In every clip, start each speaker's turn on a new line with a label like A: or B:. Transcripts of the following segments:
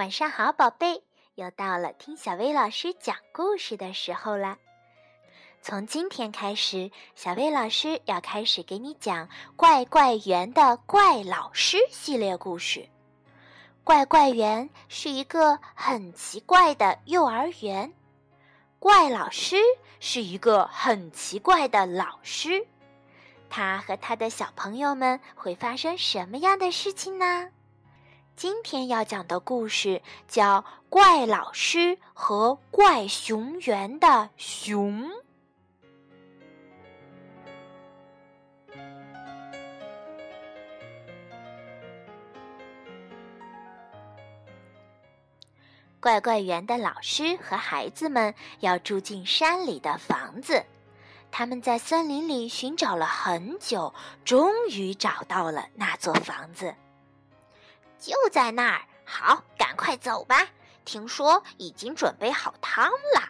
A: 晚上好，宝贝！又到了听小薇老师讲故事的时候了。从今天开始，小薇老师要开始给你讲《怪怪园的怪老师》系列故事。怪怪园是一个很奇怪的幼儿园，怪老师是一个很奇怪的老师。他和他的小朋友们会发生什么样的事情呢？今天要讲的故事叫《怪老师和怪熊园的熊》。怪怪园的老师和孩子们要住进山里的房子，他们在森林里寻找了很久，终于找到了那座房子。就在那儿，好，赶快走吧！听说已经准备好汤了。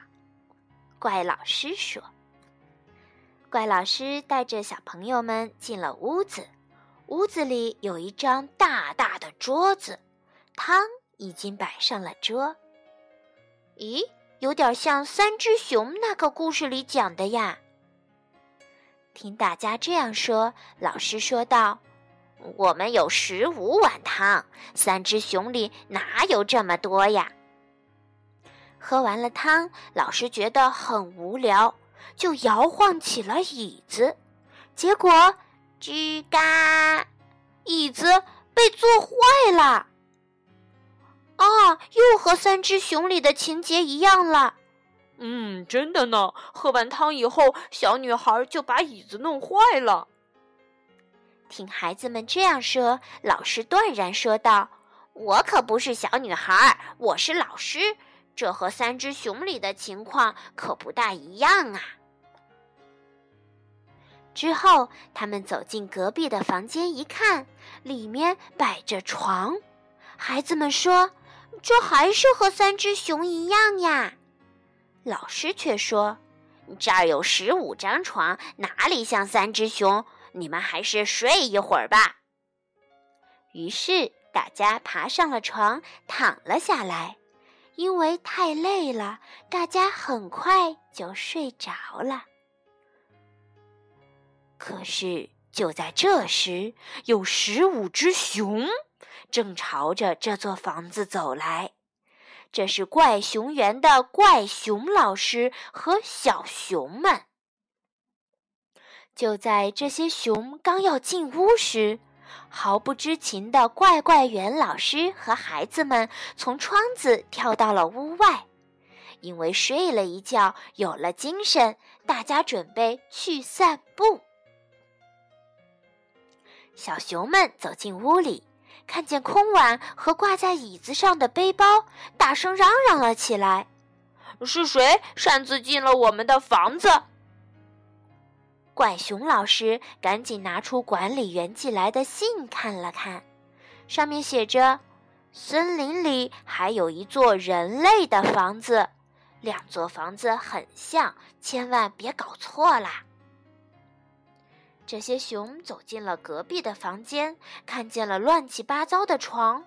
A: 怪老师说。怪老师带着小朋友们进了屋子，屋子里有一张大大的桌子，汤已经摆上了桌。咦，有点像三只熊那个故事里讲的呀。听大家这样说，老师说道。我们有十五碗汤，三只熊里哪有这么多呀？喝完了汤，老师觉得很无聊，就摇晃起了椅子，结果吱嘎，椅子被坐坏了。啊，又和三只熊里的情节一样了。
B: 嗯，真的呢。喝完汤以后，小女孩就把椅子弄坏了。
A: 听孩子们这样说，老师断然说道：“我可不是小女孩，我是老师。这和三只熊里的情况可不大一样啊。”之后，他们走进隔壁的房间，一看，里面摆着床。孩子们说：“这还是和三只熊一样呀。”老师却说：“这儿有十五张床，哪里像三只熊？”你们还是睡一会儿吧。于是大家爬上了床，躺了下来。因为太累了，大家很快就睡着了。可是就在这时，有十五只熊正朝着这座房子走来。这是怪熊园的怪熊老师和小熊们。就在这些熊刚要进屋时，毫不知情的怪怪园老师和孩子们从窗子跳到了屋外。因为睡了一觉，有了精神，大家准备去散步。小熊们走进屋里，看见空碗和挂在椅子上的背包，大声嚷嚷了起来：“
B: 是谁擅自进了我们的房子？”
A: 怪熊老师赶紧拿出管理员寄来的信看了看，上面写着：“森林里还有一座人类的房子，两座房子很像，千万别搞错啦。”这些熊走进了隔壁的房间，看见了乱七八糟的床，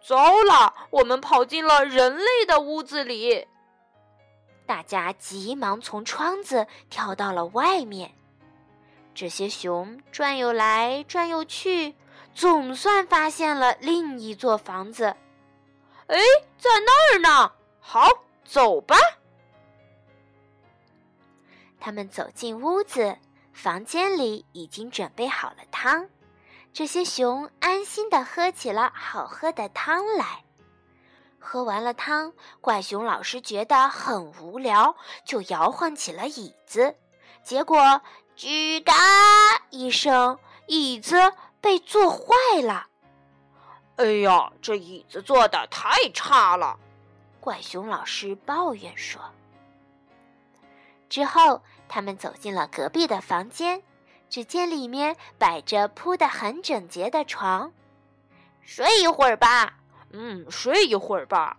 B: 糟了，我们跑进了人类的屋子里。
A: 大家急忙从窗子跳到了外面。这些熊转悠来转悠去，总算发现了另一座房子。
B: 哎，在那儿呢！好，走吧。
A: 他们走进屋子，房间里已经准备好了汤。这些熊安心的喝起了好喝的汤来。喝完了汤，怪熊老师觉得很无聊，就摇晃起了椅子，结果。吱嘎一声，椅子被坐坏了。
B: 哎呀，这椅子坐的太差了！
A: 怪熊老师抱怨说。之后，他们走进了隔壁的房间，只见里面摆着铺的很整洁的床。睡一会儿吧，
B: 嗯，睡一会儿吧。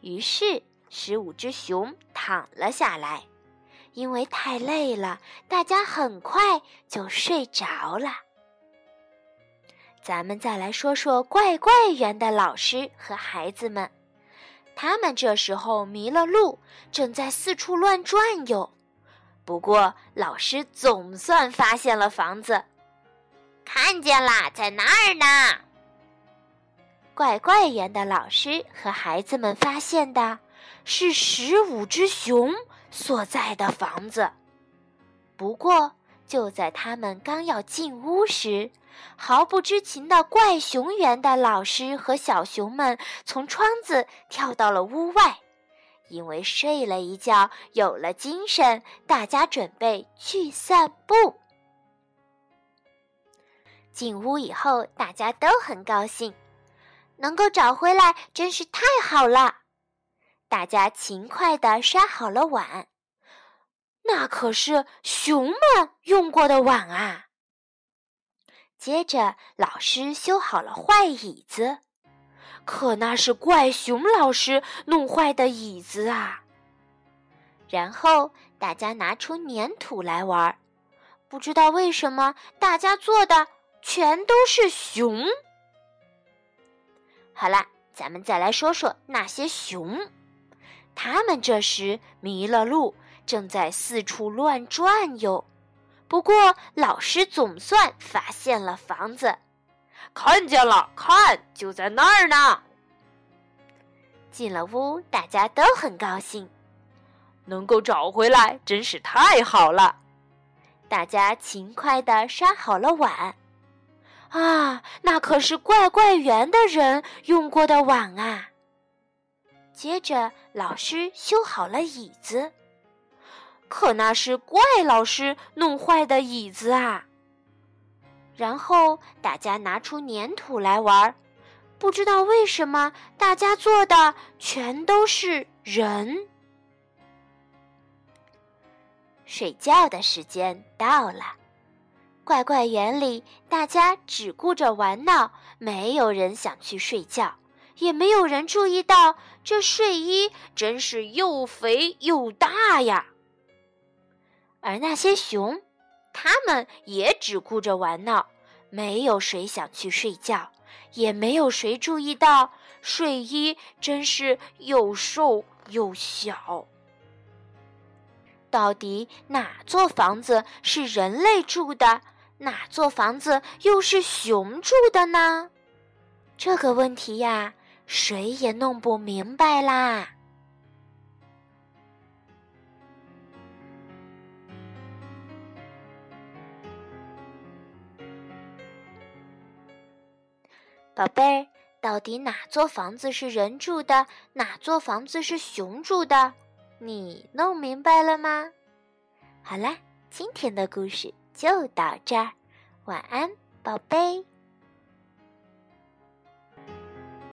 A: 于是，十五只熊躺了下来。因为太累了，大家很快就睡着了。咱们再来说说怪怪园的老师和孩子们。他们这时候迷了路，正在四处乱转悠。不过，老师总算发现了房子，
C: 看见了，在那儿呢。
A: 怪怪园的老师和孩子们发现的是十五只熊所在的房子。不过，就在他们刚要进屋时，毫不知情的怪熊园的老师和小熊们从窗子跳到了屋外，因为睡了一觉，有了精神，大家准备去散步。进屋以后，大家都很高兴，能够找回来真是太好了。大家勤快地刷好了碗，那可是熊们用过的碗啊。接着，老师修好了坏椅子，可那是怪熊老师弄坏的椅子啊。然后大家拿出粘土来玩，不知道为什么大家做的全都是熊。好了，咱们再来说说那些熊，他们这时迷了路，正在四处乱转悠。不过，老师总算发现了房子，
B: 看见了，看，就在那儿呢。
A: 进了屋，大家都很高兴，
B: 能够找回来真是太好了。
A: 大家勤快地刷好了碗，啊，那可是怪怪园的人用过的碗啊。接着，老师修好了椅子。可那是怪老师弄坏的椅子啊！然后大家拿出粘土来玩，不知道为什么大家做的全都是人。睡觉的时间到了，怪怪园里大家只顾着玩闹，没有人想去睡觉，也没有人注意到这睡衣真是又肥又大呀。而那些熊，他们也只顾着玩闹，没有谁想去睡觉，也没有谁注意到睡衣真是又瘦又小。到底哪座房子是人类住的，哪座房子又是熊住的呢？这个问题呀，谁也弄不明白啦。宝贝儿，到底哪座房子是人住的，哪座房子是熊住的？你弄明白了吗？好啦，今天的故事就到这儿，晚安，宝贝。